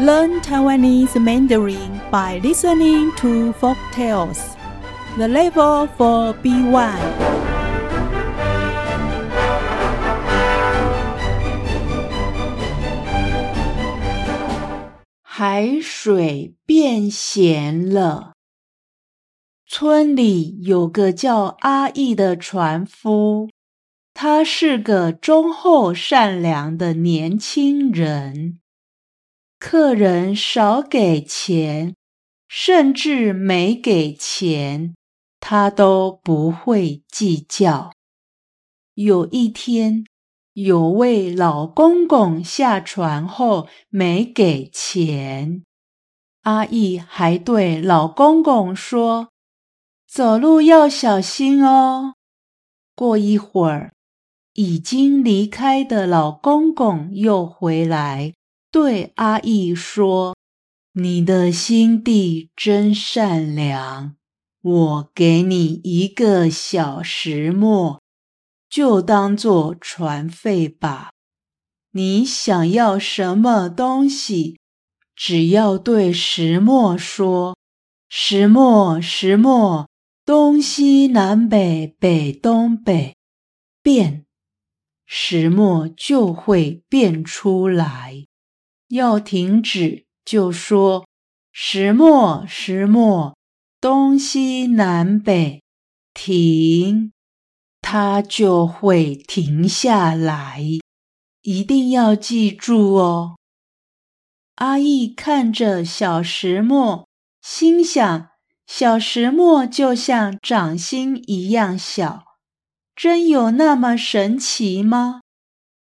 Learn Taiwanese Mandarin by listening to folk tales. The level for B1. 海水变咸了。村里有个叫阿义的船夫，他是个忠厚善良的年轻人。客人少给钱，甚至没给钱，他都不会计较。有一天，有位老公公下船后没给钱，阿义还对老公公说：“走路要小心哦。”过一会儿，已经离开的老公公又回来。对阿义说：“你的心地真善良，我给你一个小石磨，就当做船费吧。你想要什么东西，只要对石墨说：‘石墨，石墨，东西南北，北东北，变，石墨就会变出来。’”要停止，就说石墨石墨，东西南北，停，它就会停下来。一定要记住哦。阿义看着小石磨，心想：小石磨就像掌心一样小，真有那么神奇吗？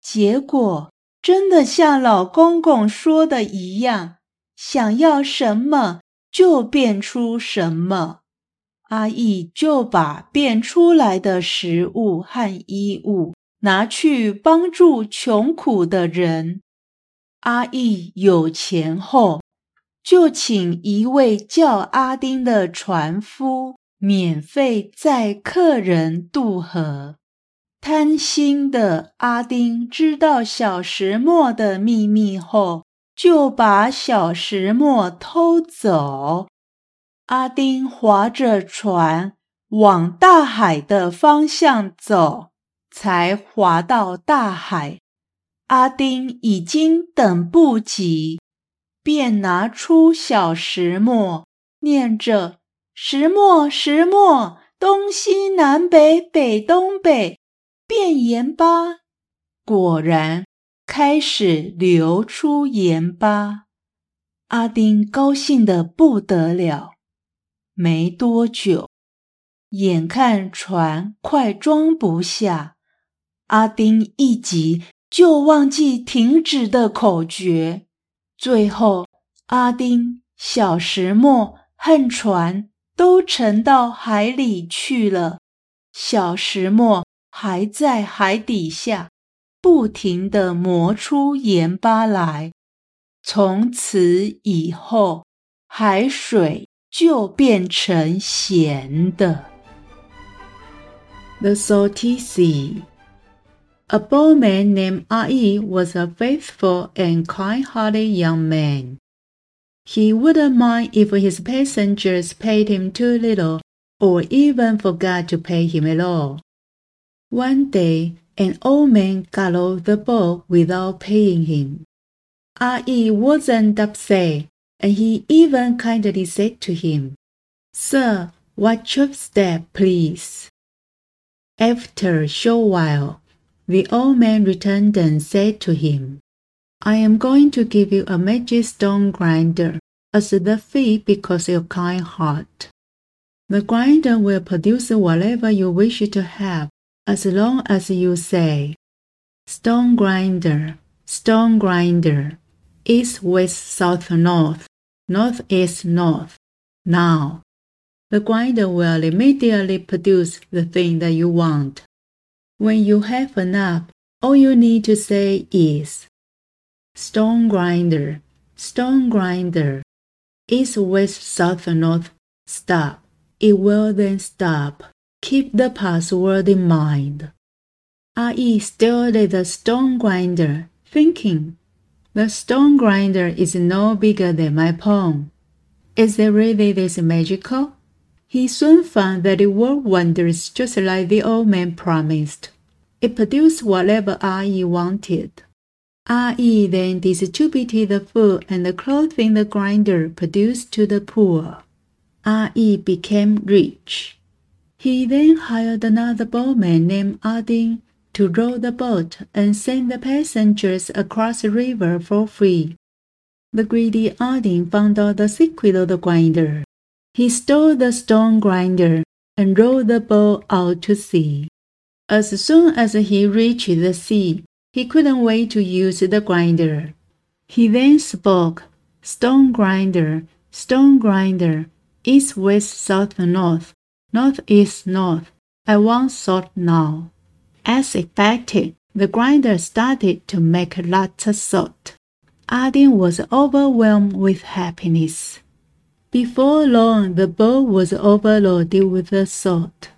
结果。真的像老公公说的一样，想要什么就变出什么。阿义就把变出来的食物和衣物拿去帮助穷苦的人。阿义有钱后，就请一位叫阿丁的船夫免费载客人渡河。贪心的阿丁知道小石磨的秘密后，就把小石磨偷走。阿丁划着船往大海的方向走，才划到大海。阿丁已经等不及，便拿出小石磨，念着：“石磨，石磨，东西南北，北东北。”变盐巴，果然开始流出盐巴。阿丁高兴得不得了。没多久，眼看船快装不下，阿丁一急就忘记停止的口诀。最后，阿丁、小石磨和船都沉到海里去了。小石磨。还在海底下不停地磨出盐巴来，从此以后海水就变成咸的。The Salty Sea. A boatman named Ai was a faithful and kind-hearted young man. He wouldn't mind if his passengers paid him too little or even forgot to pay him at all. One day, an old man got off the boat without paying him. Ah wasn't upset, and he even kindly said to him, Sir, watch your step, please. After a short while, the old man returned and said to him, I am going to give you a magic stone grinder as the fee because of your kind heart. The grinder will produce whatever you wish to have as long as you say, Stone grinder, stone grinder, east, west, south, north, north, east, north. Now, the grinder will immediately produce the thing that you want. When you have enough, all you need to say is, Stone grinder, stone grinder. East, west, south, north, stop. It will then stop. Keep the password in mind. R.E. stared at the stone grinder, thinking, The stone grinder is no bigger than my palm. Is it really this magical? He soon found that it worked wonders just like the old man promised. It produced whatever R.E. wanted. R.E. then distributed the food and the clothing the grinder produced to the poor. R.E. became rich. He then hired another boatman named Arding to row the boat and send the passengers across the river for free. The greedy Arding found out the secret of the grinder. He stole the stone grinder and rowed the boat out to sea. As soon as he reached the sea, he couldn't wait to use the grinder. He then spoke, Stone grinder, stone grinder, east, west, south, north, north, east, north. I want salt now. As expected, the grinder started to make lots of salt. Arding was overwhelmed with happiness. Before long, the boat was overloaded with the salt.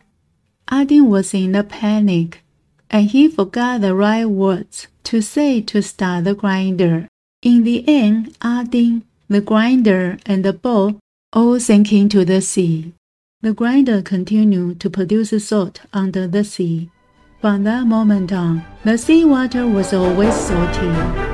Arding was in a panic, and he forgot the right words to say to start the grinder. In the end, Arding, the grinder, and the boat all sank into the sea. The grinder continued to produce salt under the sea. From that moment on, the sea water was always salty.